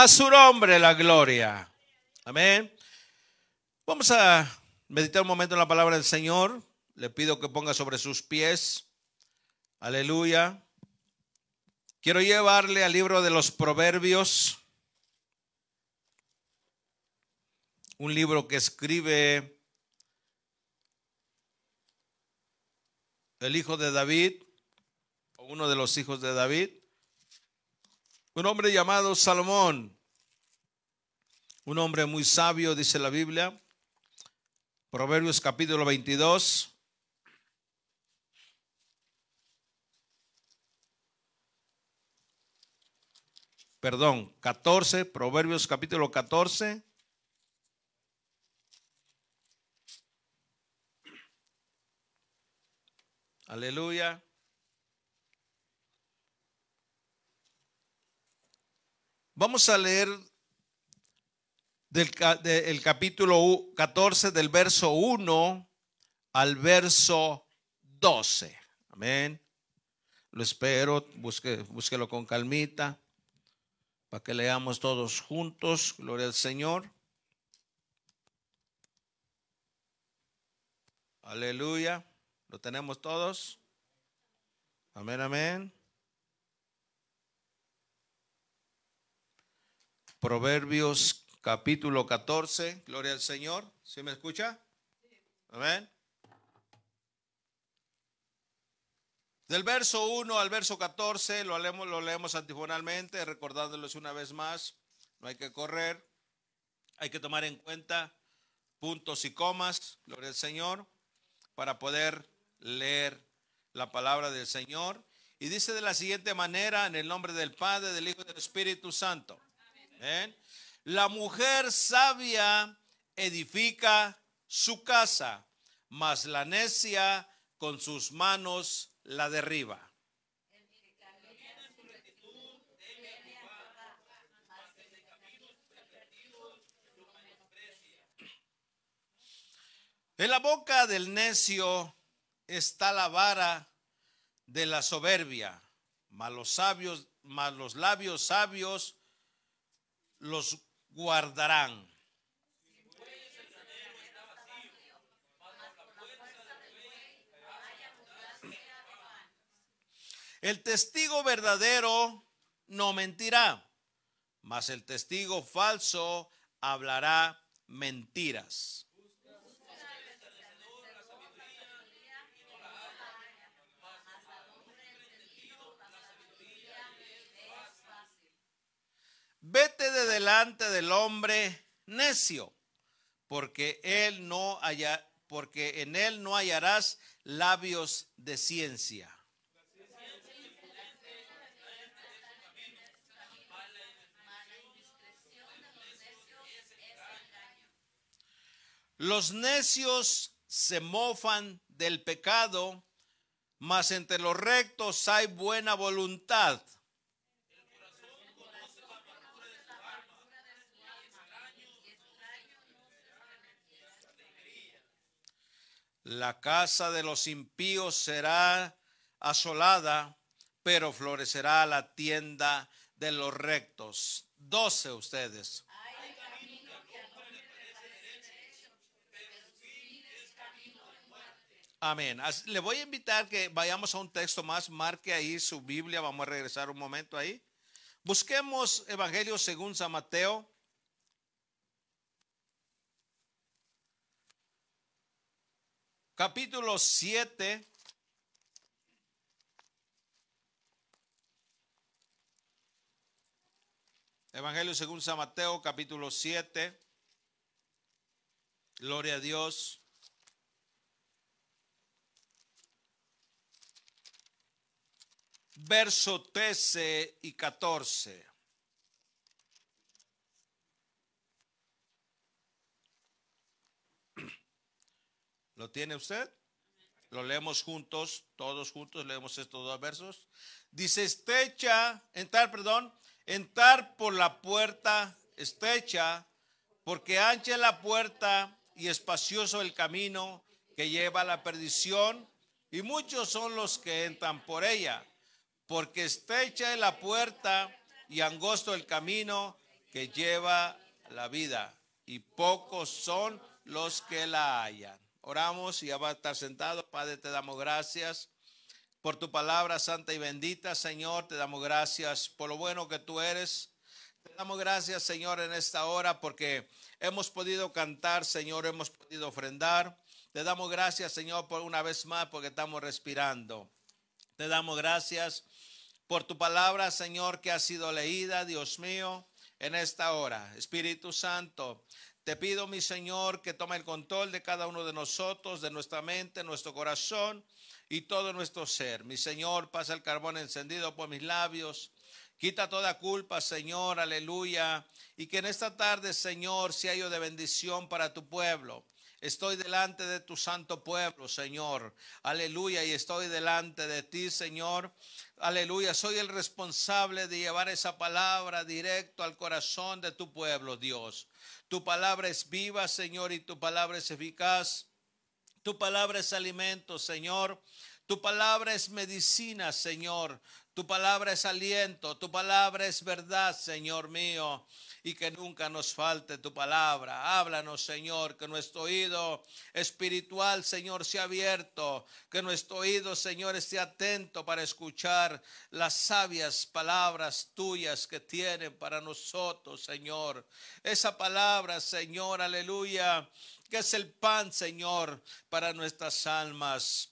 A su nombre la gloria. Amén. Vamos a meditar un momento en la palabra del Señor. Le pido que ponga sobre sus pies. Aleluya. Quiero llevarle al libro de los Proverbios. Un libro que escribe el hijo de David, o uno de los hijos de David. Un hombre llamado Salomón. Un hombre muy sabio, dice la Biblia. Proverbios capítulo 22. Perdón, 14, Proverbios capítulo 14. Aleluya. Vamos a leer del capítulo 14, del verso 1 al verso 12. Amén. Lo espero, busque, búsquelo con calmita para que leamos todos juntos. Gloria al Señor. Aleluya. ¿Lo tenemos todos? Amén, amén. Proverbios capítulo 14, gloria al Señor. ¿Sí me escucha? Amén. Del verso 1 al verso 14 lo leemos, lo leemos antifonalmente, recordándoles una vez más, no hay que correr, hay que tomar en cuenta puntos y comas, gloria al Señor, para poder leer la palabra del Señor. Y dice de la siguiente manera, en el nombre del Padre, del Hijo y del Espíritu Santo. La mujer sabia edifica su casa, mas la necia con sus manos la derriba. En la boca del necio está la vara de la soberbia, sabios, mas los labios sabios los guardarán. El testigo verdadero no mentirá, mas el testigo falso hablará mentiras. Vete de delante del hombre necio, porque él no haya, porque en él no hallarás labios de ciencia. Los necios se mofan del pecado, mas entre los rectos hay buena voluntad. La casa de los impíos será asolada, pero florecerá la tienda de los rectos. Doce ustedes. Amén. Le voy a invitar que vayamos a un texto más. Marque ahí su Biblia. Vamos a regresar un momento ahí. Busquemos Evangelio según San Mateo, capítulo 7. Evangelio según San Mateo, capítulo 7. Gloria a Dios. Verso 13 y 14. ¿Lo tiene usted? Lo leemos juntos, todos juntos leemos estos dos versos. Dice, estrecha, entrar, perdón, entrar por la puerta estrecha, porque ancha es la puerta y espacioso el camino que lleva a la perdición, y muchos son los que entran por ella, porque estrecha es la puerta y angosto el camino que lleva la vida y pocos son los que la hallan. Oramos y ya va a estar sentado. Padre, te damos gracias por tu palabra santa y bendita, Señor. Te damos gracias por lo bueno que tú eres. Te damos gracias, Señor, en esta hora porque hemos podido cantar, Señor, hemos podido ofrendar. Te damos gracias, Señor, por una vez más porque estamos respirando. Te damos gracias por tu palabra, Señor, que ha sido leída, Dios mío, en esta hora. Espíritu Santo, te pido, mi Señor, que tome el control de cada uno de nosotros, de nuestra mente, nuestro corazón y todo nuestro ser. Mi Señor, pasa el carbón encendido por mis labios. Quita toda culpa, Señor, aleluya. Y que en esta tarde, Señor, sea yo de bendición para tu pueblo. Estoy delante de tu santo pueblo, Señor. Aleluya. Y estoy delante de ti, Señor. Aleluya. Soy el responsable de llevar esa palabra directo al corazón de tu pueblo, Dios. Tu palabra es viva, Señor, y tu palabra es eficaz. Tu palabra es alimento, Señor. Tu palabra es medicina, Señor. Tu palabra es aliento. Tu palabra es verdad, Señor mío y que nunca nos falte tu palabra. Háblanos, Señor, que nuestro oído espiritual, Señor, sea abierto, que nuestro oído, Señor, esté atento para escuchar las sabias palabras tuyas que tienen para nosotros, Señor. Esa palabra, Señor, aleluya, que es el pan, Señor, para nuestras almas.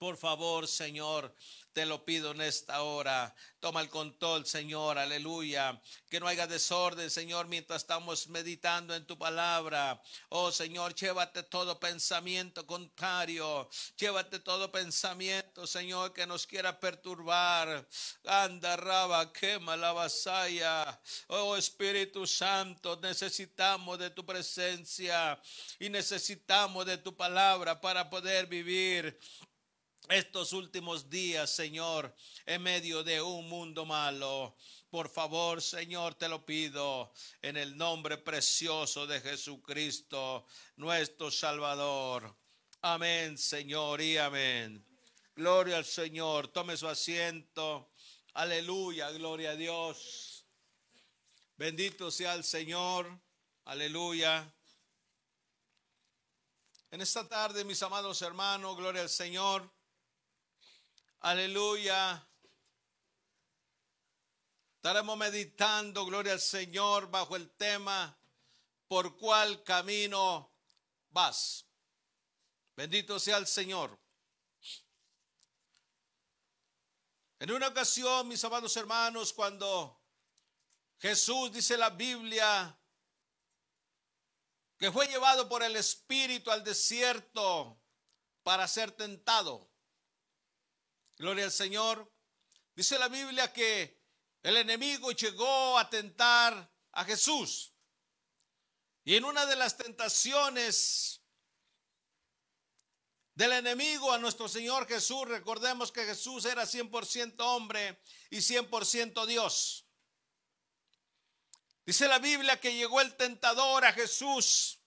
Por favor, Señor, te lo pido en esta hora. Toma el control, Señor, aleluya. Que no haya desorden, Señor, mientras estamos meditando en tu palabra. Oh, Señor, llévate todo pensamiento contrario. Llévate todo pensamiento, Señor, que nos quiera perturbar. Anda, raba, quema la vasalla. Oh, Espíritu Santo, necesitamos de tu presencia y necesitamos de tu palabra para poder vivir estos últimos días, Señor, en medio de un mundo malo. Por favor, Señor, te lo pido en el nombre precioso de Jesucristo, nuestro Salvador. Amén, Señor, y amén. Gloria al Señor. Tome su asiento. Aleluya, gloria a Dios. Bendito sea el Señor. Aleluya. En esta tarde, mis amados hermanos, gloria al Señor. Aleluya. Estaremos meditando, gloria al Señor, bajo el tema, ¿por cuál camino vas? Bendito sea el Señor. En una ocasión, mis amados hermanos, cuando Jesús dice la Biblia que fue llevado por el Espíritu al desierto para ser tentado. Gloria al Señor. Dice la Biblia que el enemigo llegó a tentar a Jesús. Y en una de las tentaciones del enemigo a nuestro Señor Jesús, recordemos que Jesús era 100% hombre y 100% Dios. Dice la Biblia que llegó el tentador a Jesús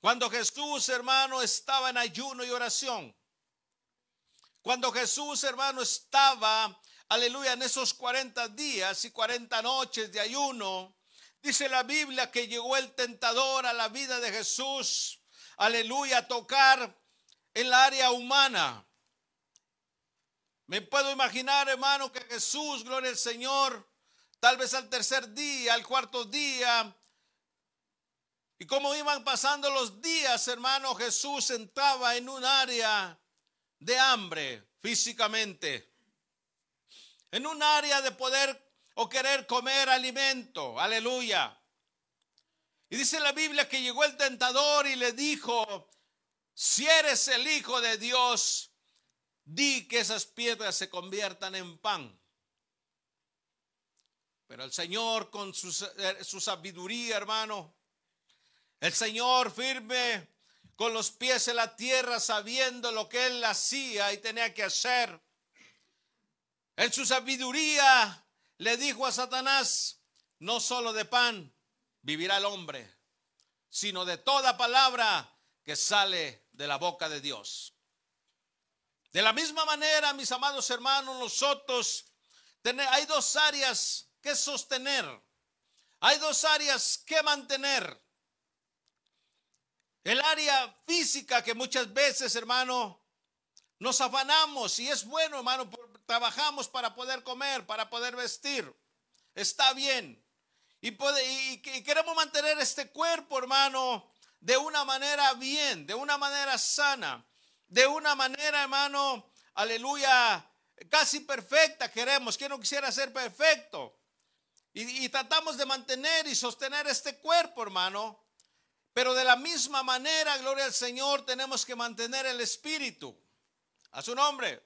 cuando Jesús, hermano, estaba en ayuno y oración. Cuando Jesús, hermano, estaba, aleluya, en esos 40 días y 40 noches de ayuno, dice la Biblia que llegó el tentador a la vida de Jesús, aleluya, a tocar en la área humana. Me puedo imaginar, hermano, que Jesús, gloria al Señor, tal vez al tercer día, al cuarto día, y como iban pasando los días, hermano, Jesús entraba en un área de hambre físicamente, en un área de poder o querer comer alimento, aleluya. Y dice la Biblia que llegó el tentador y le dijo, si eres el Hijo de Dios, di que esas piedras se conviertan en pan. Pero el Señor con su, eh, su sabiduría, hermano, el Señor firme con los pies en la tierra sabiendo lo que él hacía y tenía que hacer. En su sabiduría le dijo a Satanás, no solo de pan vivirá el hombre, sino de toda palabra que sale de la boca de Dios. De la misma manera, mis amados hermanos, nosotros hay dos áreas que sostener. Hay dos áreas que mantener. El área física que muchas veces, hermano, nos afanamos y es bueno, hermano, trabajamos para poder comer, para poder vestir. Está bien. Y, y, queremos mantener este cuerpo, hermano, de una manera bien, de una manera sana, de una manera, hermano, aleluya, casi perfecta queremos. ¿Quién no quisiera ser perfecto? y tratamos de mantener y sostener este cuerpo, hermano. Pero de la misma manera, gloria al Señor, tenemos que mantener el espíritu. A su nombre.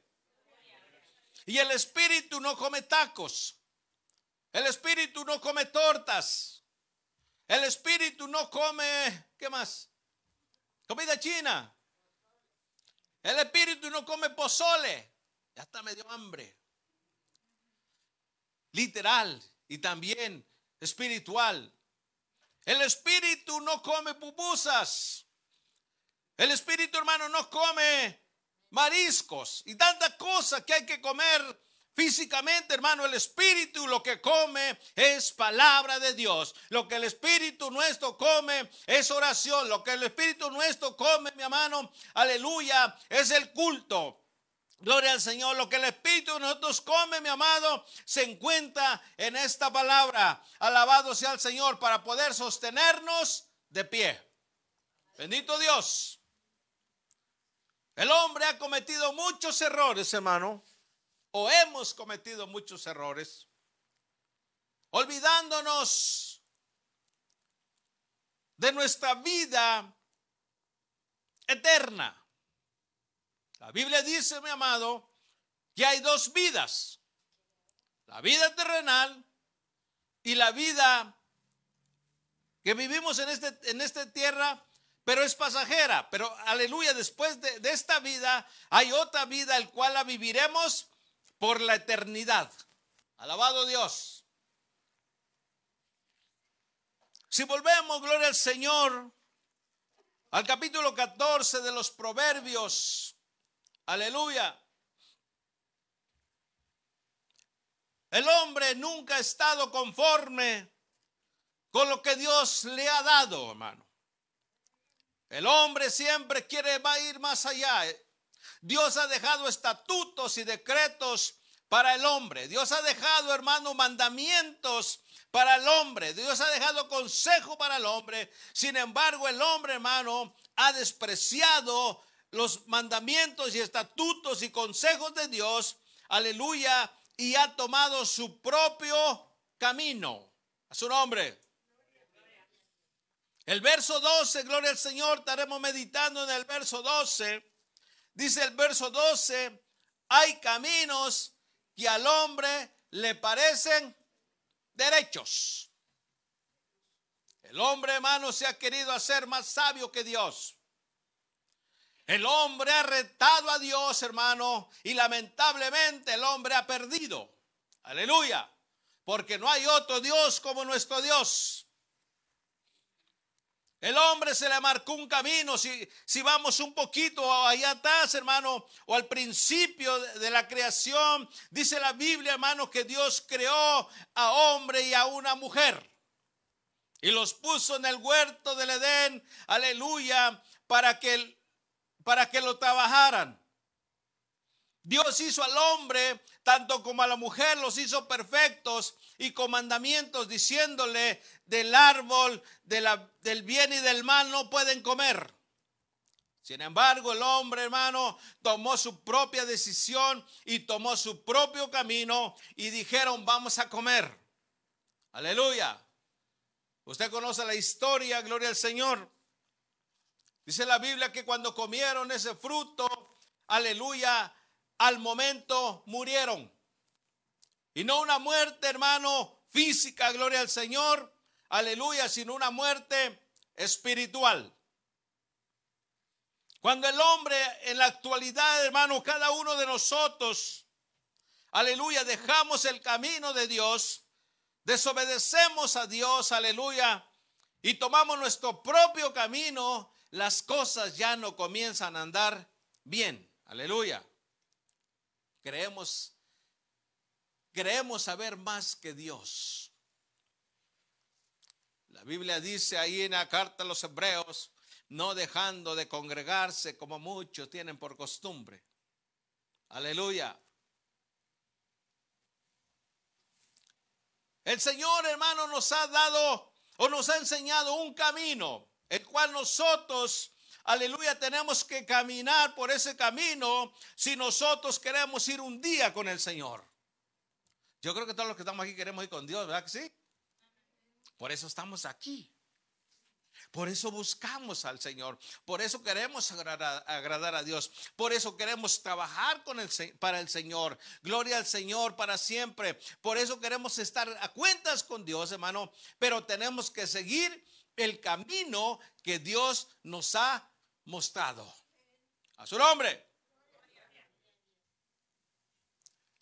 Y el espíritu no come tacos. El espíritu no come tortas. El espíritu no come, ¿qué más? Comida china. El espíritu no come pozole. Ya está medio hambre. Literal y también espiritual. El espíritu no come pupusas. El espíritu, hermano, no come mariscos y tantas cosas que hay que comer físicamente, hermano. El espíritu lo que come es palabra de Dios. Lo que el espíritu nuestro come es oración. Lo que el espíritu nuestro come, mi hermano, aleluya, es el culto. Gloria al Señor. Lo que el Espíritu de nosotros come, mi amado, se encuentra en esta palabra. Alabado sea el Señor para poder sostenernos de pie. Bendito Dios. El hombre ha cometido muchos errores, hermano. O hemos cometido muchos errores. Olvidándonos de nuestra vida eterna. La Biblia dice, mi amado, que hay dos vidas. La vida terrenal y la vida que vivimos en, este, en esta tierra, pero es pasajera. Pero aleluya, después de, esta vida hay otra vida, el cual la viviremos por la eternidad. Alabado Dios. Si volvemos, gloria al Señor, al capítulo 14 de los Proverbios, Aleluya. El hombre nunca ha estado conforme con lo que Dios le ha dado, hermano. El hombre siempre quiere ir más allá. Dios ha dejado estatutos y decretos para el hombre. Dios ha dejado, hermano, mandamientos para el hombre. Dios ha dejado consejo para el hombre. Sin embargo, el hombre, hermano, ha despreciado los mandamientos y estatutos y consejos de Dios, aleluya, y ha tomado su propio camino. A su nombre. El verso 12, gloria al Señor, estaremos meditando en el verso 12. Dice el verso 12, hay caminos que al hombre le parecen derechos. El hombre, hermano, se ha querido hacer más sabio que Dios. El hombre ha retado a Dios, hermano, y lamentablemente el hombre ha perdido. Aleluya. Porque no hay otro Dios como nuestro Dios. El hombre se le marcó un camino. Si, si vamos un poquito allá atrás, hermano, o al principio de, de la creación, dice la Biblia, hermano, que Dios creó a hombre y a una mujer. Y los puso en el huerto del Edén, aleluya, para que el para que lo trabajaran. Dios hizo al hombre, tanto como a la mujer, los hizo perfectos y con mandamientos diciéndole del árbol del bien y del mal no pueden comer. Sin embargo, el hombre, hermano, tomó su propia decisión y tomó su propio camino y dijeron, vamos a comer. Aleluya. Usted conoce la historia, gloria al Señor. Dice la Biblia que cuando comieron ese fruto, aleluya, al momento murieron. Y no una muerte, hermano, física, gloria al Señor, aleluya, sino una muerte espiritual. Cuando el hombre en la actualidad, hermano, cada uno de nosotros, aleluya, dejamos el camino de Dios, desobedecemos a Dios, aleluya, y tomamos nuestro propio camino, las cosas ya no comienzan a andar bien. Aleluya. Creemos, creemos saber más que Dios. La Biblia dice ahí en la carta a los hebreos, no dejando de congregarse como muchos tienen por costumbre. Aleluya. El Señor, hermano, nos ha dado o nos ha enseñado un camino, el cual nosotros, aleluya, tenemos que caminar por ese camino si nosotros queremos ir un día con el Señor. Yo creo que todos los que estamos aquí queremos ir con Dios, ¿verdad que sí? Por eso estamos aquí. Por eso buscamos al Señor. Por eso queremos agradar, a Dios. Por eso queremos trabajar con el, para el Señor. Gloria al Señor para siempre. Por eso queremos estar a cuentas con Dios, hermano. Pero tenemos que seguir el camino que Dios nos ha mostrado. A su nombre.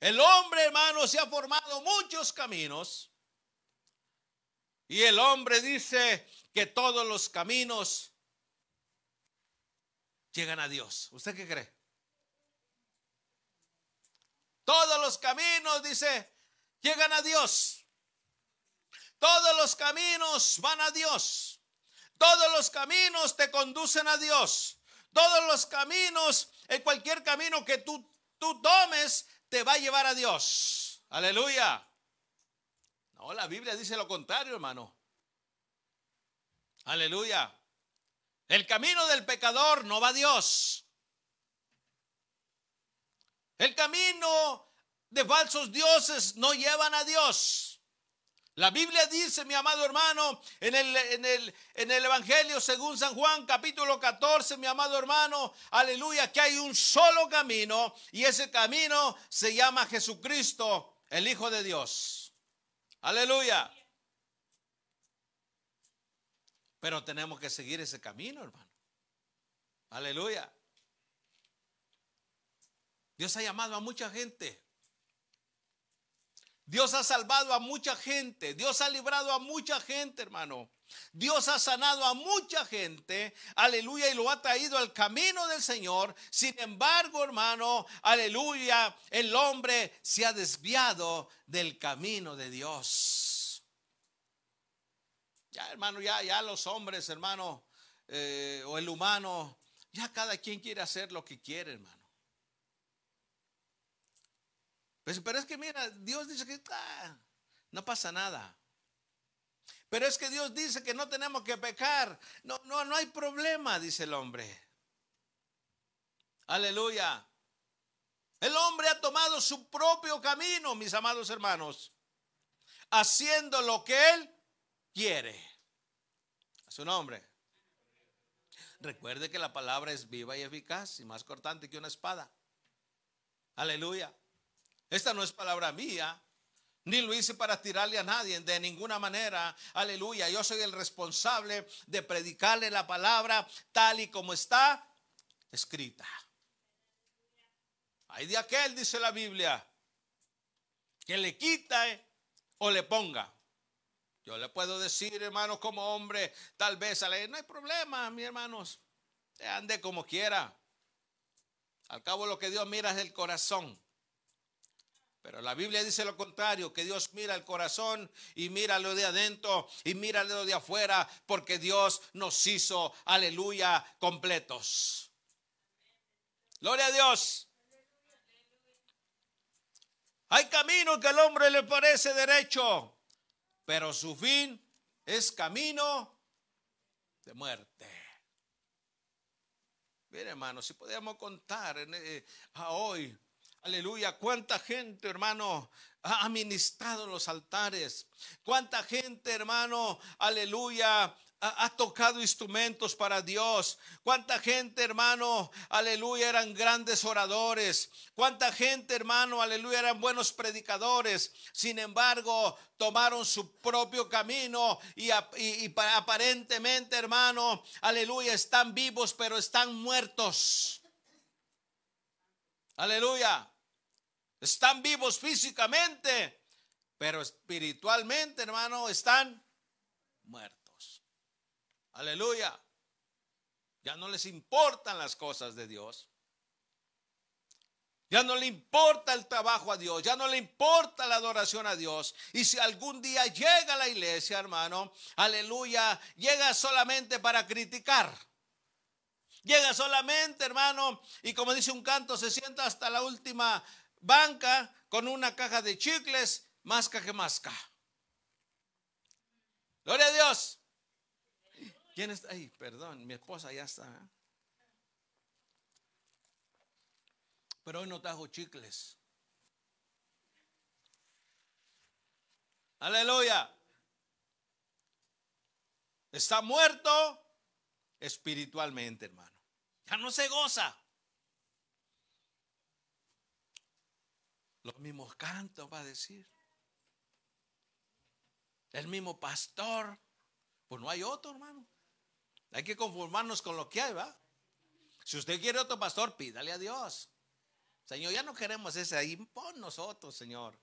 El hombre, hermano, se ha formado muchos caminos. Y el hombre dice, que todos los caminos llegan a Dios. ¿Usted qué cree? Todos los caminos, dice, llegan a Dios. Todos los caminos van a Dios. Todos los caminos te conducen a Dios. Todos los caminos, en cualquier camino que tú, tú tomes, te va a llevar a Dios. Aleluya. No, la Biblia dice lo contrario, hermano. Aleluya. El camino del pecador no va a Dios. El camino de falsos dioses no llevan a Dios. La Biblia dice, mi amado hermano, en el, en el, en el Evangelio según San Juan capítulo 14, mi amado hermano, aleluya, que hay un solo camino y ese camino se llama Jesucristo, el Hijo de Dios. Aleluya. Pero tenemos que seguir ese camino, hermano. Aleluya. Dios ha llamado a mucha gente. Dios ha salvado a mucha gente. Dios ha librado a mucha gente, hermano. Dios ha sanado a mucha gente, aleluya, y lo ha traído al camino del Señor. Sin embargo, hermano, aleluya, el hombre se ha desviado del camino de Dios. Ya, hermano, ya, ya los hombres, hermano, eh, o el humano, ya cada quien quiere hacer lo que quiere, hermano. Pues, pero es que mira, Dios dice que ah, no pasa nada. Pero es que Dios dice que no tenemos que pecar. No, no, no hay problema, dice el hombre. Aleluya. El hombre ha tomado su propio camino, mis amados hermanos, haciendo lo que él quiere. A su nombre. Recuerde que la palabra es viva y eficaz y más cortante que una espada. Aleluya. Esta no es palabra mía, ni lo hice para tirarle a nadie de ninguna manera. Aleluya. Yo soy el responsable de predicarle la palabra tal y como está escrita. Hay de aquel, dice la Biblia, que le quita o le ponga. Yo le puedo decir, hermanos, como hombre, tal vez no hay problema, mis hermanos, ande como quiera. Al cabo lo que Dios mira es el corazón. Pero la Biblia dice lo contrario, que Dios mira el corazón y mira lo de adentro y mira lo de afuera, porque Dios nos hizo, aleluya, completos. Gloria a Dios. Hay caminos que al hombre le parece derecho, pero su fin es camino de muerte. Mire, hermano, si podíamos contar eh, a hoy, aleluya, cuánta gente, hermano, ha ministrado los altares, cuánta gente, hermano, aleluya, ha, tocado instrumentos para Dios. Cuánta gente, hermano, aleluya, eran grandes oradores. Cuánta gente, hermano, aleluya, eran buenos predicadores. Sin embargo, tomaron su propio camino y, y aparentemente, hermano, aleluya, están vivos, pero están muertos. Aleluya. Están vivos físicamente, pero espiritualmente, hermano, están muertos. Aleluya. Ya no les importan las cosas de Dios. Ya no le importa el trabajo a Dios, ya no le importa la adoración a Dios. Y si algún día llega a la iglesia, hermano, aleluya, llega solamente para criticar. Llega solamente, hermano, y como dice un canto, se sienta hasta la última banca con una caja de chicles, masca que masca. Gloria a Dios. ¿Quién está ahí? Perdón, mi esposa ya está. ¿eh? Pero hoy no trajo chicles. Aleluya. Está muerto espiritualmente, hermano. Ya no se goza. Los mismos cantos va a decir. El mismo pastor. Pues no hay otro, hermano. Hay que conformarnos con lo que hay, ¿va? Si usted quiere otro pastor, pídale a Dios. Señor, ya no queremos ese ahí. Pon nosotros, Señor.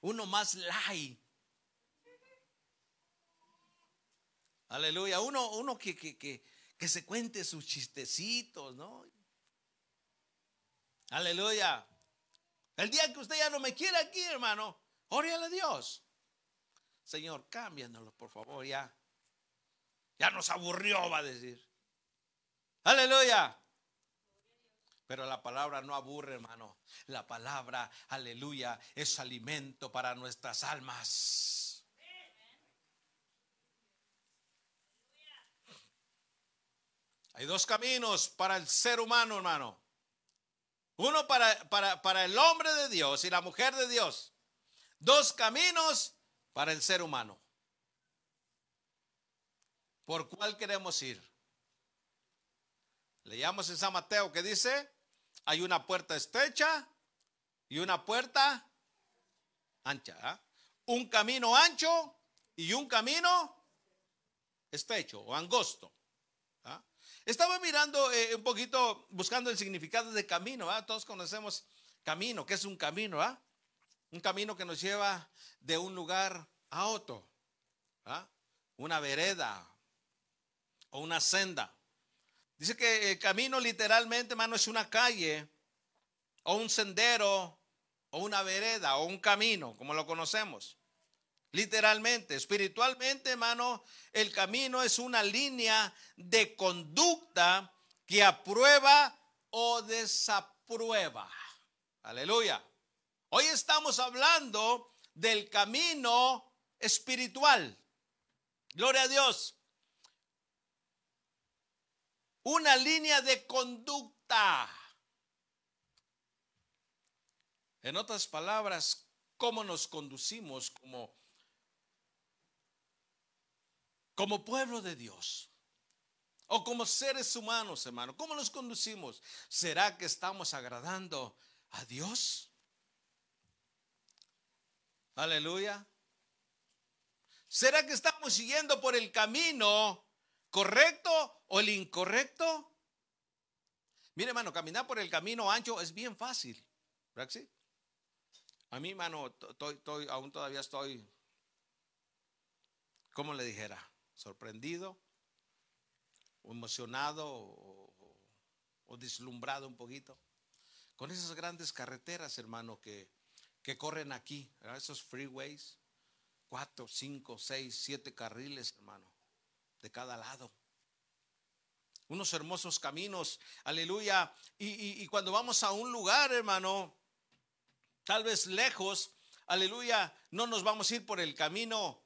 Uno más light. Aleluya. Uno, uno que, que, que, que se cuente sus chistecitos, ¿no? Aleluya. El día que usted ya no me quiere aquí, hermano, órale a Dios. Señor, cámbianoslo, por favor, ya. Ya nos aburrió, va a decir. Aleluya. Pero la palabra no aburre, hermano. La palabra, aleluya, es alimento para nuestras almas. Hay dos caminos para el ser humano, hermano. Uno para, para, para el hombre de Dios y la mujer de Dios. Dos caminos para el ser humano. ¿Por cuál queremos ir? Leíamos en San Mateo que dice, hay una puerta estrecha y una puerta ancha. ¿ah? Un camino ancho y un camino estrecho o angosto. ¿Ah? Estaba mirando eh, un poquito, buscando el significado de camino. ¿ah? Todos conocemos camino, que es un camino. Un camino que nos lleva de un lugar a otro. Una vereda o una senda. Dice que el camino literalmente, hermano, es una calle o un sendero o una vereda o un camino, como lo conocemos. Literalmente, espiritualmente, hermano, el camino es una línea de conducta que aprueba o desaprueba. Aleluya. Hoy estamos hablando del camino espiritual. Gloria a Dios una línea de conducta. En otras palabras, cómo nos conducimos como, como pueblo de Dios. O como seres humanos, hermano. ¿Cómo nos conducimos? ¿Será que estamos agradando a Dios? Aleluya. ¿Será que estamos siguiendo por el camino correcto o el incorrecto? Mire, hermano, caminar por el camino ancho es bien fácil. ¿Verdad sí? A mí, hermano, estoy, aún todavía estoy, ¿cómo le dijera? Sorprendido, emocionado o, deslumbrado un poquito con esas grandes carreteras, hermano, que, que corren aquí, esos freeways, cuatro, cinco, seis, siete carriles, hermano de cada lado. Unos hermosos caminos, aleluya. Y, cuando vamos a un lugar, hermano, tal vez lejos, aleluya, no nos vamos a ir por el camino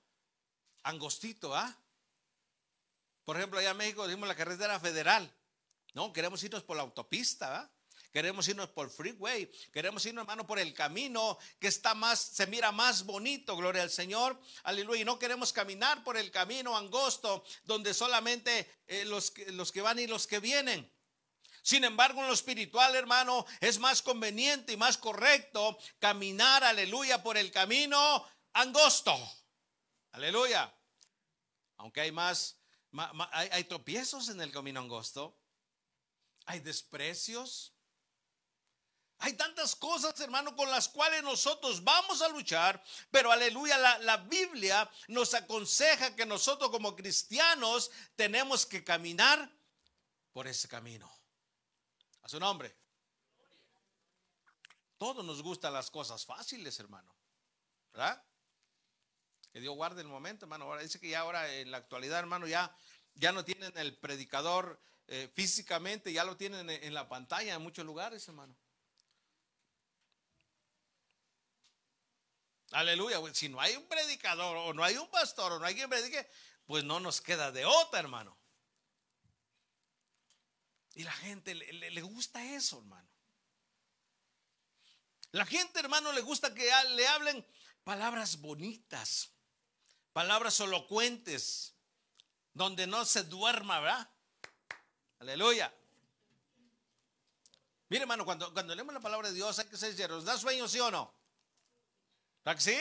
angostito, ¿ah? Por ejemplo, allá en México decimos la carretera federal. No, queremos irnos por la autopista, ¿ah? Queremos irnos por freeway, queremos irnos, hermano, por el camino que está más, se mira más bonito, gloria al Señor, aleluya. Y no queremos caminar por el camino angosto donde solamente eh, los, los que van y los que vienen. Sin embargo, en lo espiritual, hermano, es más conveniente y más correcto caminar, aleluya, por el camino angosto. Aleluya. Aunque hay más, hay, tropiezos en el camino angosto, hay desprecios, hay tantas cosas, hermano, con las cuales nosotros vamos a luchar, pero aleluya, la, Biblia nos aconseja que nosotros como cristianos tenemos que caminar por ese camino. A su nombre. Todos nos gustan las cosas fáciles, hermano. ¿Verdad? Que Dios guarde el momento, hermano. Ahora dice que ya ahora en la actualidad, hermano, ya, ya no tienen el predicador eh, físicamente, ya lo tienen en, la pantalla en muchos lugares, hermano. Aleluya. Si no hay un predicador o no hay un pastor o no hay quien predique, pues no nos queda de otra, hermano. Y la gente le, le gusta eso, hermano. La gente, hermano, le gusta que le hablen palabras bonitas, palabras elocuentes, donde no se duerma, ¿verdad? Aleluya. Mire, hermano, cuando, cuando leemos la palabra de Dios, hay que ser sinceros. ¿Da sueño, sí o no? ¿Verdad sí?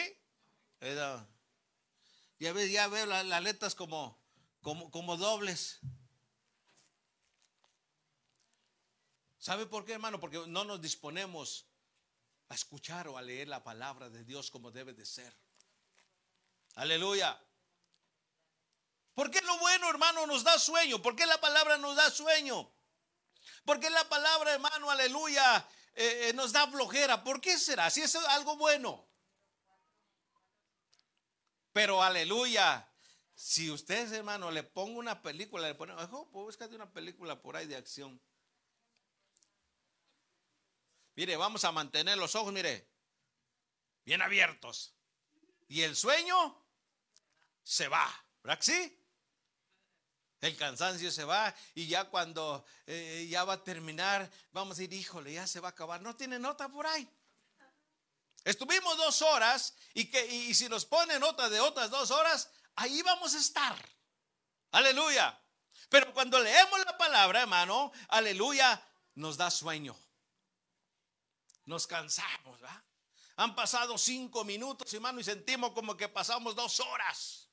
Ya, ve, ya veo las letras como, como, como dobles. ¿Sabe por qué, hermano? Porque no nos disponemos a escuchar o a leer la palabra de Dios como debe de ser. Aleluya. ¿Por qué lo bueno, hermano, nos da sueño? ¿Por qué la palabra nos da sueño? ¿Por qué la palabra, hermano, aleluya, eh, eh, nos da flojera? ¿Por qué será? Si es algo bueno. Pero aleluya, si usted, hermano, le pongo una película, le pone, ojo, pues búscate una película por ahí de acción. Mire, vamos a mantener los ojos, mire, bien abiertos. Y el sueño se va, ¿verdad que sí? El cansancio se va y ya cuando eh, ya va a terminar, vamos a decir, híjole, ya se va a acabar. No tiene nota por ahí. Estuvimos dos horas y, que, y si nos ponen nota de otras dos horas, ahí vamos a estar. Aleluya. Pero cuando leemos la palabra, hermano, aleluya, nos da sueño nos cansamos. Han pasado cinco minutos, hermano, y sentimos como que pasamos dos horas.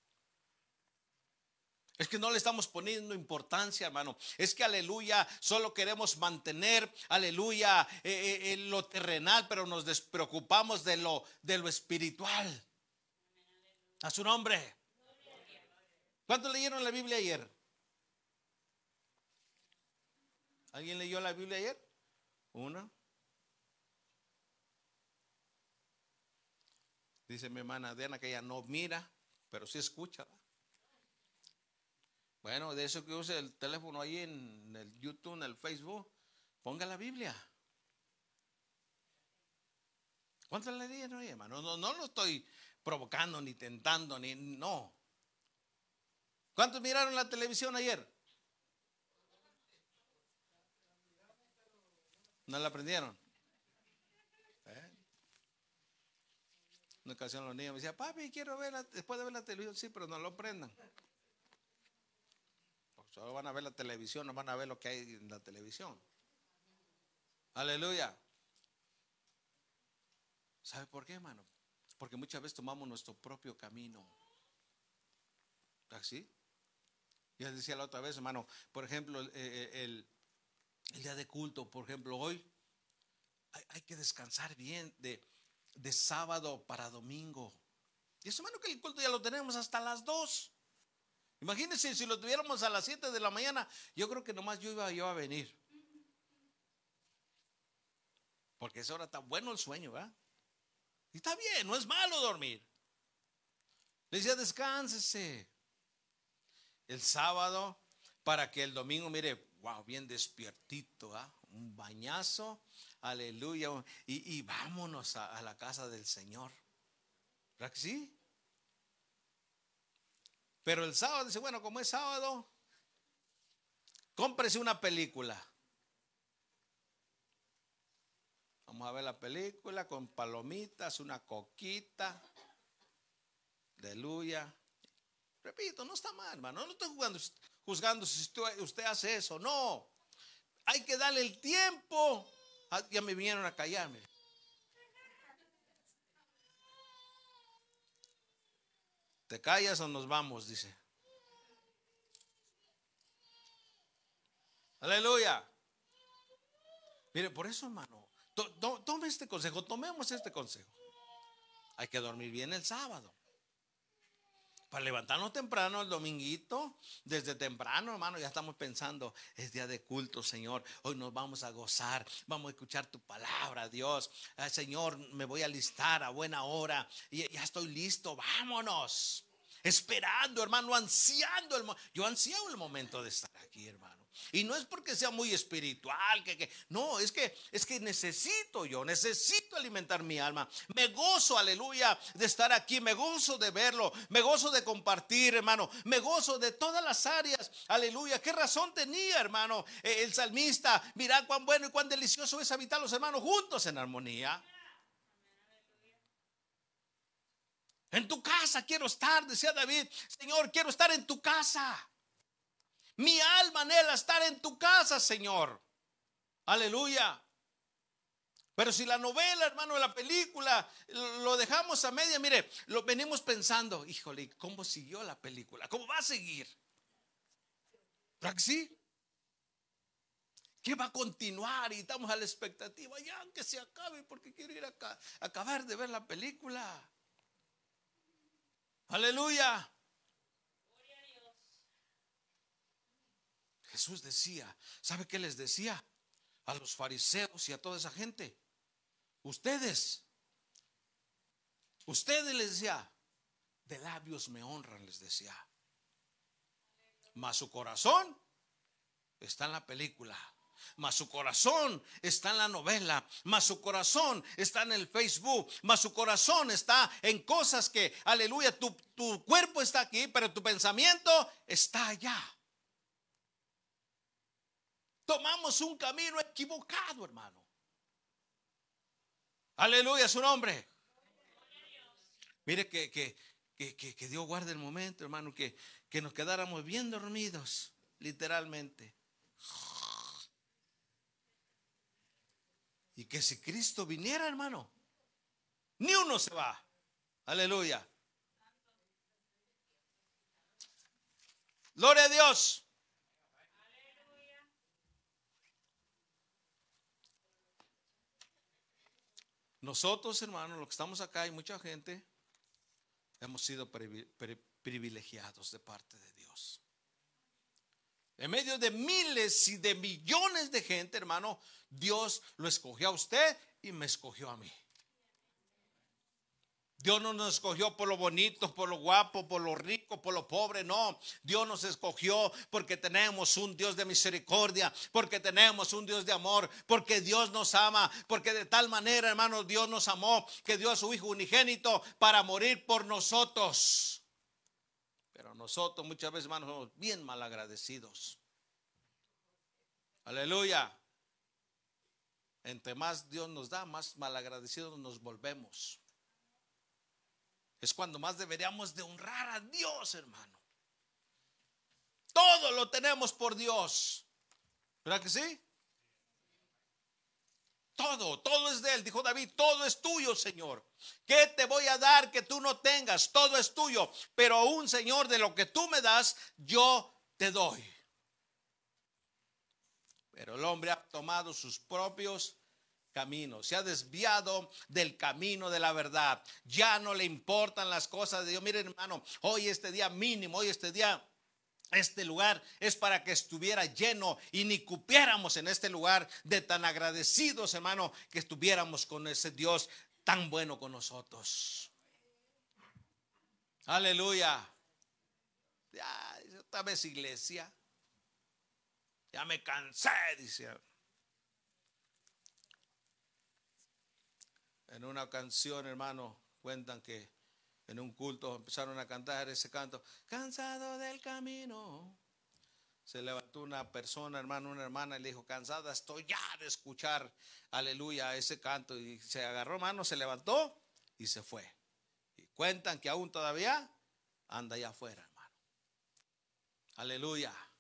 Es que no le estamos poniendo importancia, hermano. Es que, aleluya, solo queremos mantener, aleluya, eh, eh, lo terrenal, pero nos despreocupamos de lo, de lo espiritual. A su nombre. ¿Cuántos leyeron la Biblia ayer? ¿Alguien leyó la Biblia ayer? Una. Dice mi hermana Diana que ella no mira, pero sí escucha. Bueno, de eso que use el teléfono ahí en el YouTube, en el Facebook, ponga la Biblia. ¿Cuántos le dije, no, hermano? No, no lo estoy provocando, ni tentando, ni no. ¿Cuántos miraron la televisión ayer? ¿No la aprendieron? Una ocasión los niños me decían, papi, quiero ver, después de ver la televisión, sí, pero no lo prendan. Solo van a ver la televisión, no van a ver lo que hay en la televisión. Aleluya. ¿Sabe por qué, hermano? Porque muchas veces tomamos nuestro propio camino. ¿Así? Ya decía la otra vez, hermano, por ejemplo, el, el, día de culto, por ejemplo, hoy hay, que descansar bien de, de sábado para domingo. Y eso, hermano, que el culto ya lo tenemos hasta las 2. Imagínense si lo tuviéramos a las 7 de la mañana, yo creo que nomás yo iba yo a venir. Porque esa hora está bueno el sueño, ¿verdad? Y está bien, no es malo dormir. Le decía, descánsese. El sábado, para que el domingo, mire, wow, bien despiertito, ¿ah? un bañazo Aleluya. Y, vámonos a, la casa del Señor. ¿Verdad que sí? Pero el sábado dice, bueno, como es sábado, cómprese una película. Vamos a ver la película con palomitas, una coquita. Aleluya. Repito, no está mal, hermano. No estoy jugando, juzgando si usted hace eso. No. Hay que darle el tiempo Ah, ya me vinieron a callarme. ¿Te callas o nos vamos? Dice. Aleluya. Mire, por eso, hermano, tome este consejo, tomemos este consejo. Hay que dormir bien el sábado. Para levantarnos temprano el dominguito, desde temprano, hermano, ya estamos pensando, es día de culto, Señor. Hoy nos vamos a gozar, vamos a escuchar tu palabra, Dios. Señor, me voy a listar a buena hora y ya estoy listo, vámonos. Esperando, hermano, ansiando el Yo ansío el momento de estar aquí, hermano. Y no es porque sea muy espiritual, que, no, es que es que necesito yo, necesito alimentar mi alma. Me gozo, aleluya, de estar aquí, me gozo de verlo, me gozo de compartir, hermano, me gozo de todas las áreas. Aleluya, qué razón tenía, hermano, eh, el salmista. Mira cuán bueno y cuán delicioso es habitar los hermanos juntos en armonía. En tu casa quiero estar, decía David. Señor, quiero estar en tu casa. Mi alma anhela estar en tu casa, Señor. Aleluya. Pero si la novela, hermano, la película, lo dejamos a media, mire, lo venimos pensando, híjole, ¿cómo siguió la película? ¿Cómo va a seguir? ¿Para que sí? ¿Qué va a continuar? Y estamos a la expectativa, ya que se acabe, porque quiero ir a acabar de ver la película. Aleluya. Jesús decía, ¿sabe qué les decía? A los fariseos y a toda esa gente. Ustedes, ustedes les decía, de labios me honran, les decía. Mas su corazón está en la película. Mas su corazón está en la novela, mas su corazón está en el Facebook, mas su corazón está en cosas que, aleluya, tu, tu cuerpo está aquí, pero tu pensamiento está allá tomamos un camino equivocado, hermano. Aleluya, su nombre. Mire que, que, que, que, Dios guarde el momento, hermano, que, que nos quedáramos bien dormidos, literalmente. Y que si Cristo viniera, hermano, ni uno se va. Aleluya. Gloria a Dios. Nosotros, hermanos, los que estamos acá y mucha gente, hemos sido privilegiados de parte de Dios. En medio de miles y de millones de gente, hermano, Dios lo escogió a usted y me escogió a mí. Dios no nos escogió por lo bonito, por lo guapo, por lo rico, por lo pobre, no. Dios nos escogió porque tenemos un Dios de misericordia, porque tenemos un Dios de amor, porque Dios nos ama, porque de tal manera, hermanos, Dios nos amó, que dio a su Hijo unigénito para morir por nosotros. Pero nosotros muchas veces, hermanos, somos bien malagradecidos. Aleluya. Entre más Dios nos da, más malagradecidos nos volvemos es cuando más deberíamos de honrar a Dios, hermano. Todo lo tenemos por Dios. ¿Verdad que sí? Todo, todo es de Él. Dijo David, todo es tuyo, Señor. ¿Qué te voy a dar que tú no tengas? Todo es tuyo. Pero un Señor, de lo que tú me das, yo te doy. Pero el hombre ha tomado sus propios camino, se ha desviado del camino de la verdad. Ya no le importan las cosas de Dios. Miren, hermano, hoy este día mínimo, hoy este día este lugar es para que estuviera lleno y ni cupiéramos en este lugar de tan agradecidos, hermano, que estuviéramos con ese Dios tan bueno con nosotros. Aleluya. Ya, otra vez iglesia. Ya me cansé, dice. En una canción, hermano, cuentan que en un culto empezaron a cantar ese canto, cansado del camino. Se levantó una persona, hermano, una hermana, y le dijo, cansada estoy ya de escuchar, aleluya, ese canto. Y se agarró, hermano, se levantó y se fue. Y cuentan que aún todavía anda allá afuera, hermano. Aleluya.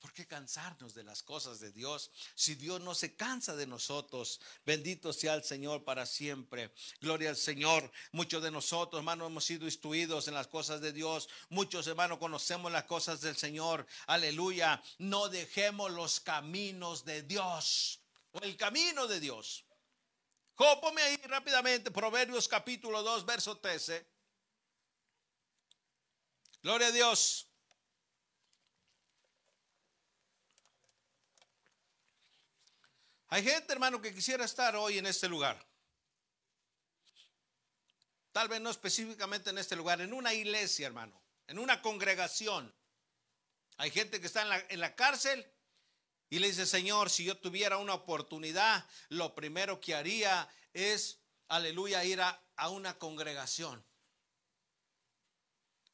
¿Por qué cansarnos de las cosas de Dios si Dios no se cansa de nosotros? Bendito sea el Señor para siempre. Gloria al Señor. Muchos de nosotros, hermanos, hemos sido instruidos en las cosas de Dios. Muchos, hermanos, conocemos las cosas del Señor. Aleluya. No dejemos los caminos de Dios. O el camino de Dios. Jópome ahí rápidamente Proverbios capítulo 2, verso 13. Gloria a Dios. Hay gente, hermano, que quisiera estar hoy en este lugar. Tal vez no específicamente en este lugar, en una iglesia, hermano, en una congregación. Hay gente que está en la, cárcel y le dice, Señor, si yo tuviera una oportunidad, lo primero que haría es, aleluya, ir a, una congregación.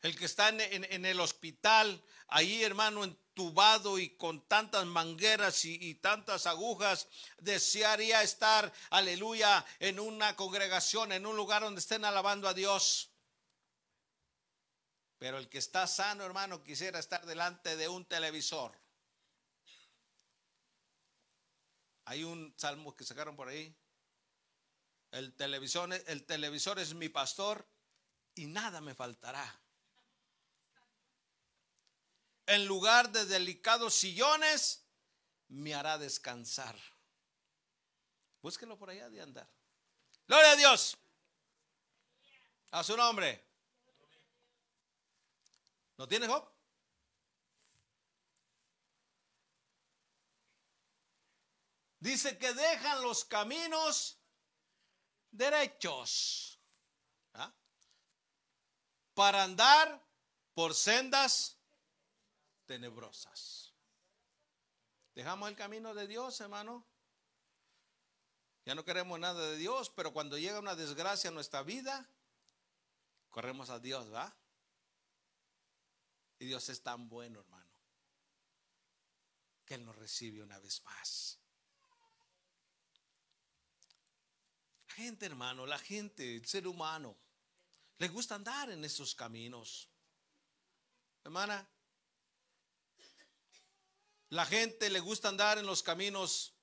El que está en, el hospital, ahí hermano, entubado y con tantas mangueras y, tantas agujas, desearía estar, aleluya, en una congregación, en un lugar donde estén alabando a Dios. Pero el que está sano, hermano, quisiera estar delante de un televisor. Hay un salmo que sacaron por ahí. El televisor es mi pastor y nada me faltará. En lugar de delicados sillones, me hará descansar. Búsquelo por allá de andar. Gloria a Dios. A su nombre. ¿No tiene Job? Dice que dejan los caminos derechos ¿ah? para andar por sendas tenebrosas. Dejamos el camino de Dios, hermano. Ya no queremos nada de Dios, pero cuando llega una desgracia en nuestra vida, corremos a Dios, ¿va? Y Dios es tan bueno, hermano, que Él nos recibe una vez más. gente, hermano, la gente, el ser humano, le gusta andar en esos caminos. Hermana, la gente le gusta andar en los caminos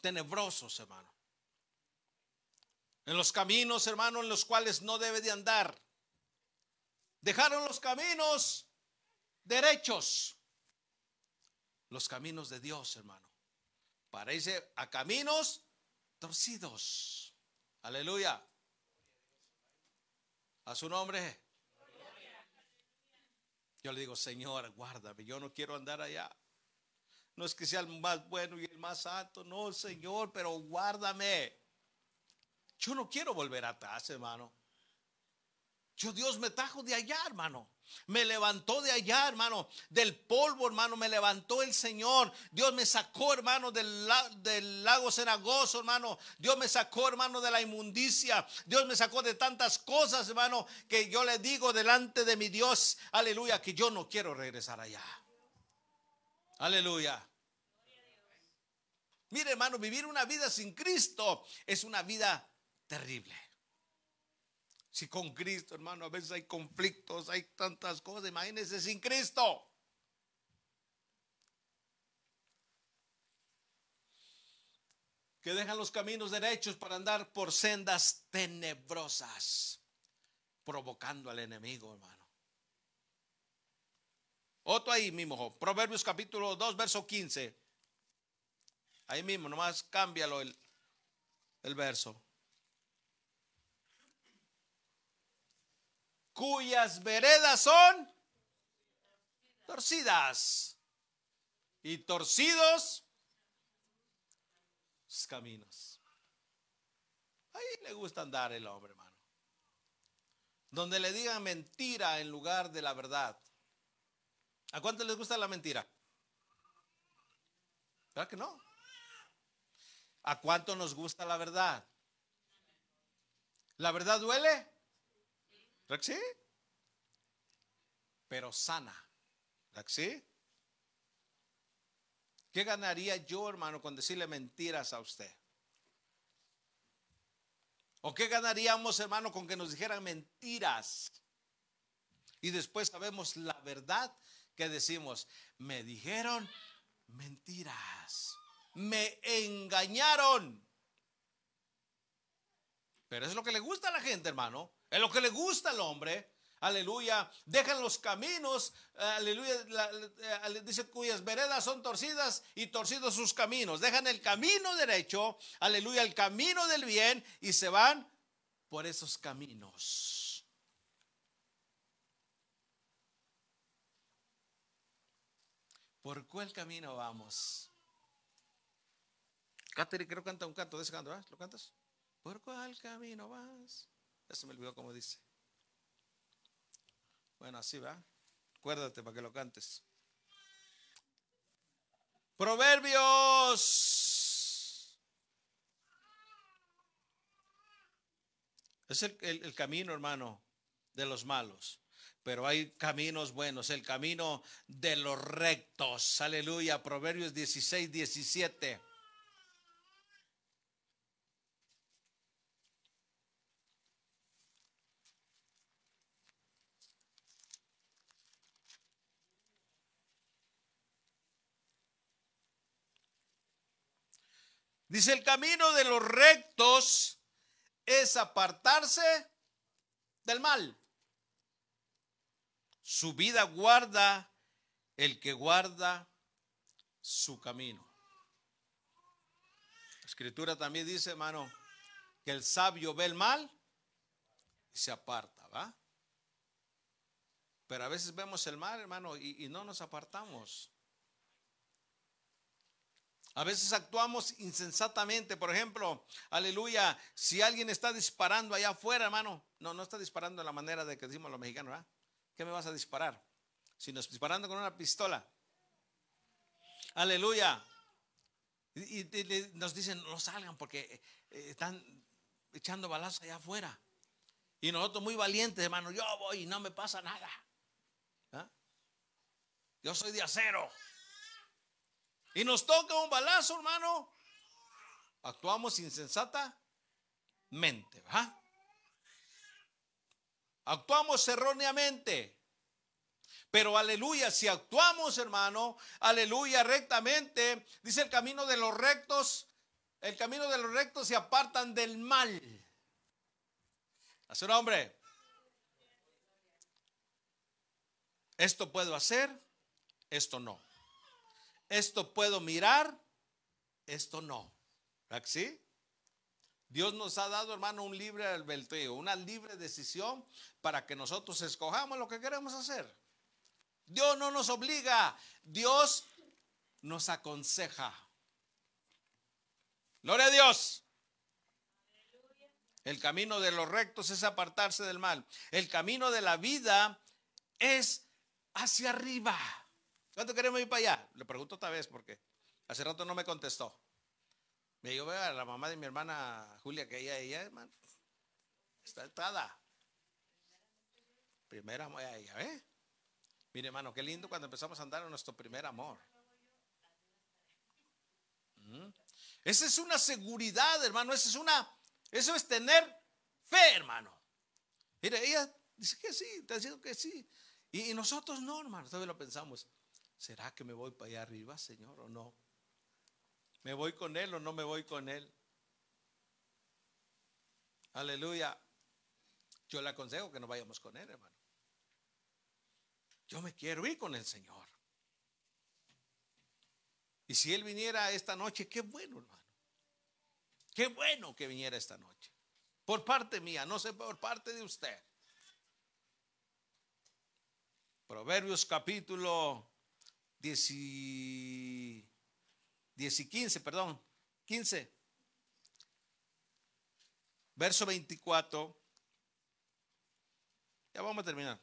tenebrosos, hermano. En los caminos, hermano, en los cuales no debe de andar. Dejaron los caminos derechos. Los caminos de Dios, hermano. Parece a caminos torcidos. Aleluya. A su nombre. Yo le digo, Señor, guárdame. Yo no quiero andar allá. No es que sea el más bueno y el más alto. No, Señor, pero guárdame. Yo no quiero volver atrás, hermano. Yo Dios me trajo de allá, hermano. Me levantó de allá, hermano. Del polvo, hermano, me levantó el Señor. Dios me sacó, hermano, del, del lago cenagoso, hermano. Dios me sacó, hermano, de la inmundicia. Dios me sacó de tantas cosas, hermano, que yo le digo delante de mi Dios, aleluya, que yo no quiero regresar allá. Aleluya. Mire, hermano, vivir una vida sin Cristo es una vida terrible. Si con Cristo, hermano, a veces hay conflictos, hay tantas cosas, imagínense sin Cristo. Que dejan los caminos derechos para andar por sendas tenebrosas, provocando al enemigo, hermano. Otro ahí mismo, Proverbios capítulo 2, verso 15. Ahí mismo, nomás cámbialo el, el verso. cuyas veredas son torcidas y torcidos sus caminos. Ahí le gusta andar el hombre, hermano. Donde le digan mentira en lugar de la verdad. ¿A cuánto les gusta la mentira? ¿Verdad que no? ¿A cuánto nos gusta la verdad? ¿La verdad duele? sí? Pero sana. sí? ¿Qué ganaría yo, hermano, con decirle mentiras a usted? ¿O qué ganaríamos, hermano, con que nos dijeran mentiras? Y después sabemos la verdad que decimos, me dijeron mentiras, me engañaron. Pero es lo que le gusta a la gente, hermano. Es lo que le gusta al hombre. Aleluya. Dejan los caminos. Aleluya. dice cuyas veredas son torcidas y torcidos sus caminos. Dejan el camino derecho. Aleluya. El camino del bien y se van por esos caminos. ¿Por cuál camino vamos? Catherine creo canta un canto de ese canto, ¿verdad? ¿Lo cantas? ¿Por cuál camino vas? Eso me olvidó como dice. Bueno, así va. Acuérdate para que lo cantes. Proverbios. Es el, el camino, hermano, de los malos pero hay caminos buenos, el camino de los rectos. Aleluya, Proverbios 16, 17. Dice, el camino de los rectos es apartarse del mal. Su vida guarda el que guarda su camino. La escritura también dice, hermano, que el sabio ve el mal y se aparta, ¿va? Pero a veces vemos el mal, hermano, y, y no nos apartamos. A veces actuamos insensatamente. Por ejemplo, aleluya, si alguien está disparando allá afuera, hermano, no, no está disparando de la manera de que decimos los mexicanos, ¿verdad? ¿Qué me vas a disparar? Si nos disparando con una pistola. Aleluya. Y, nos dicen, no salgan porque eh, están echando balazos allá afuera. Y nosotros muy valientes, hermano, yo voy y no me pasa nada. ¿Ah? Yo soy de acero y nos toca un balazo, hermano, actuamos insensatamente. Actuamos erróneamente. Pero aleluya, si actuamos, hermano, aleluya, rectamente, dice el camino de los rectos, el camino de los rectos se apartan del mal. A su nombre. Esto puedo hacer, esto no esto puedo mirar, esto no. ¿Verdad sí? Dios nos ha dado, hermano, un libre albedrío, una libre decisión para que nosotros escojamos lo que queremos hacer. Dios no nos obliga, Dios nos aconseja. Gloria a Dios. El camino de los rectos es apartarse del mal. El camino de la vida es hacia arriba. ¿Cuánto queremos ir para allá? Le pregunto otra vez porque hace rato no me contestó. Me dijo, vea, la mamá de mi hermana Julia, que ella, ella, hermano, está entrada. Primera amor, ella, ¿eh? Mire, hermano, qué lindo cuando empezamos a andar en nuestro primer amor. ¿Mm? Esa es una seguridad, hermano. Esa es una, eso es tener fe, hermano. Mire, ella dice que sí, está diciendo que sí. Y, y nosotros no, hermano, todavía lo pensamos. ¿Será que me voy para allá arriba, Señor, o no? ¿Me voy con Él o no me voy con Él? Aleluya. Yo le aconsejo que no vayamos con Él, hermano. Yo me quiero ir con el Señor. Y si Él viniera esta noche, qué bueno, hermano. Qué bueno que viniera esta noche. Por parte mía, no sé por parte de usted. Proverbios capítulo 10 y, 15, perdón, 15. Verso 24. Ya vamos a terminar.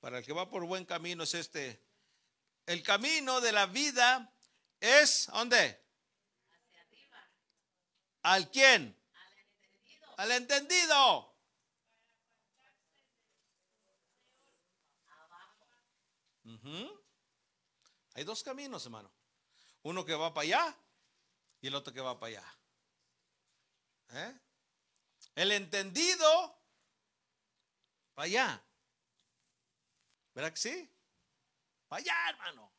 Para el que va por buen camino es este. El camino de la vida es, ¿dónde? Hacia arriba. ¿Al quién? Al entendido. Al entendido. Hay dos caminos, hermano. Uno que va para allá y el otro que va para allá. ¿Eh? El entendido para allá. ¿Verdad que sí? Para allá, hermano.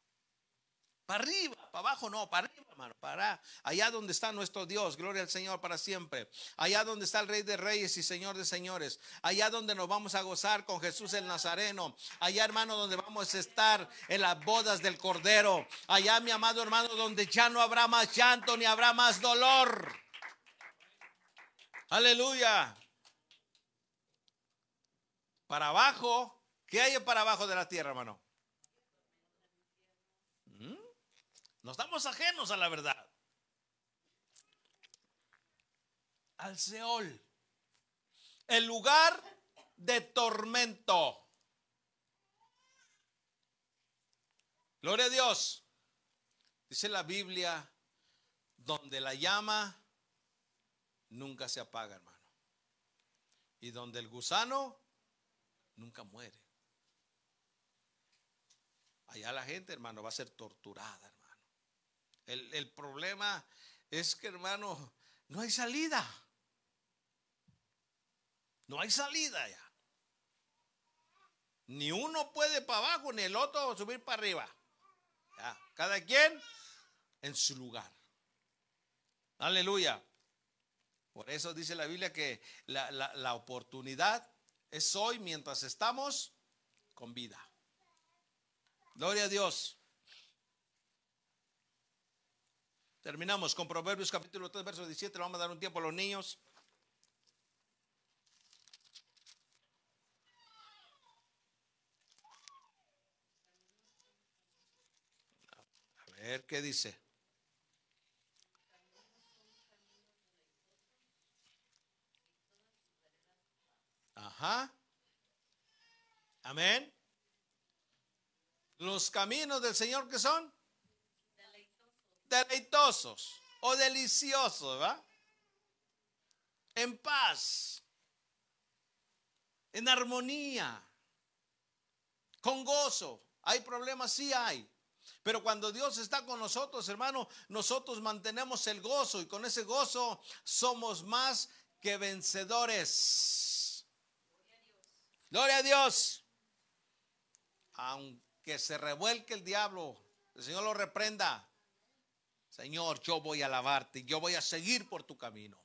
Para arriba, para abajo no, para arriba, hermano, para allá donde está nuestro Dios, gloria al Señor para siempre. Allá donde está el Rey de Reyes y Señor de Señores. Allá donde nos vamos a gozar con Jesús el Nazareno. Allá, hermano, donde vamos a estar en las bodas del Cordero. Allá, mi amado hermano, donde ya no habrá más llanto ni habrá más dolor. Aleluya. Para abajo, ¿qué hay para abajo de la tierra, hermano? ¿Mm? No estamos ajenos a la verdad. Al Seol. El lugar de tormento. Gloria a Dios. Dice la Biblia, donde la llama nunca se apaga, hermano. Y donde el gusano nunca muere. Allá la gente, hermano, va a ser torturada, hermano. El, el problema es que, hermano, no hay salida. No hay salida ya. Ni uno puede para abajo, ni el otro subir para arriba. Cada quien en su lugar. Aleluya. Por eso dice la Biblia que la, la oportunidad es hoy mientras estamos con vida. Gloria a Dios. Terminamos con Proverbios capítulo 3, verso 17. Le vamos a dar un tiempo a los niños. A ver qué dice. Ajá. Amén. Los caminos del Señor que son deleitosos, o deliciosos, ¿va? En paz, en armonía, con gozo. ¿Hay problemas? Sí hay. Pero cuando Dios está con nosotros, hermano, nosotros mantenemos el gozo y con ese gozo somos más que vencedores. Gloria a Dios. Aunque se revuelque el diablo, el Señor lo reprenda. Señor, yo voy a alabarte, yo voy a seguir por tu camino.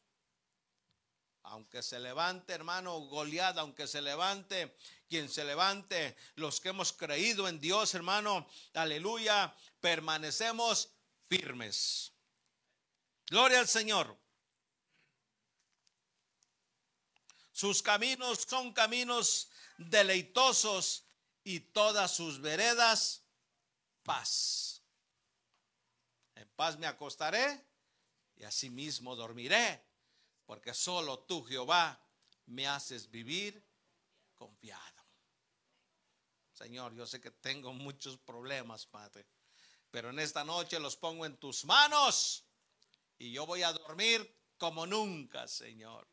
Aunque se levante, hermano, goleada, aunque se levante quien se levante, los que hemos creído en Dios, hermano, aleluya, permanecemos firmes. Gloria al Señor. Sus caminos son caminos deleitosos y todas sus veredas paz. Paz me acostaré y asimismo dormiré, porque solo tú, Jehová, me haces vivir confiado. Señor, yo sé que tengo muchos problemas, Padre, pero en esta noche los pongo en tus manos y yo voy a dormir como nunca, Señor.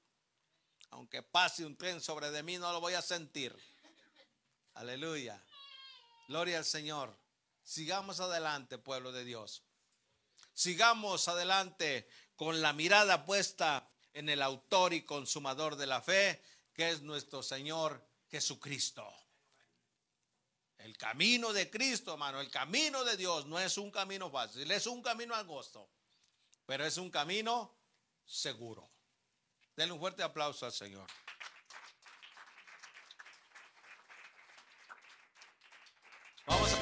Aunque pase un tren sobre de mí, no lo voy a sentir. Aleluya. Gloria al Señor. Sigamos adelante, pueblo de Dios. Sigamos adelante con la mirada puesta en el autor y consumador de la fe, que es nuestro Señor Jesucristo. El camino de Cristo, hermano, el camino de Dios no es un camino fácil, es un camino angosto, pero es un camino seguro. Denle un fuerte aplauso al Señor. Vamos a...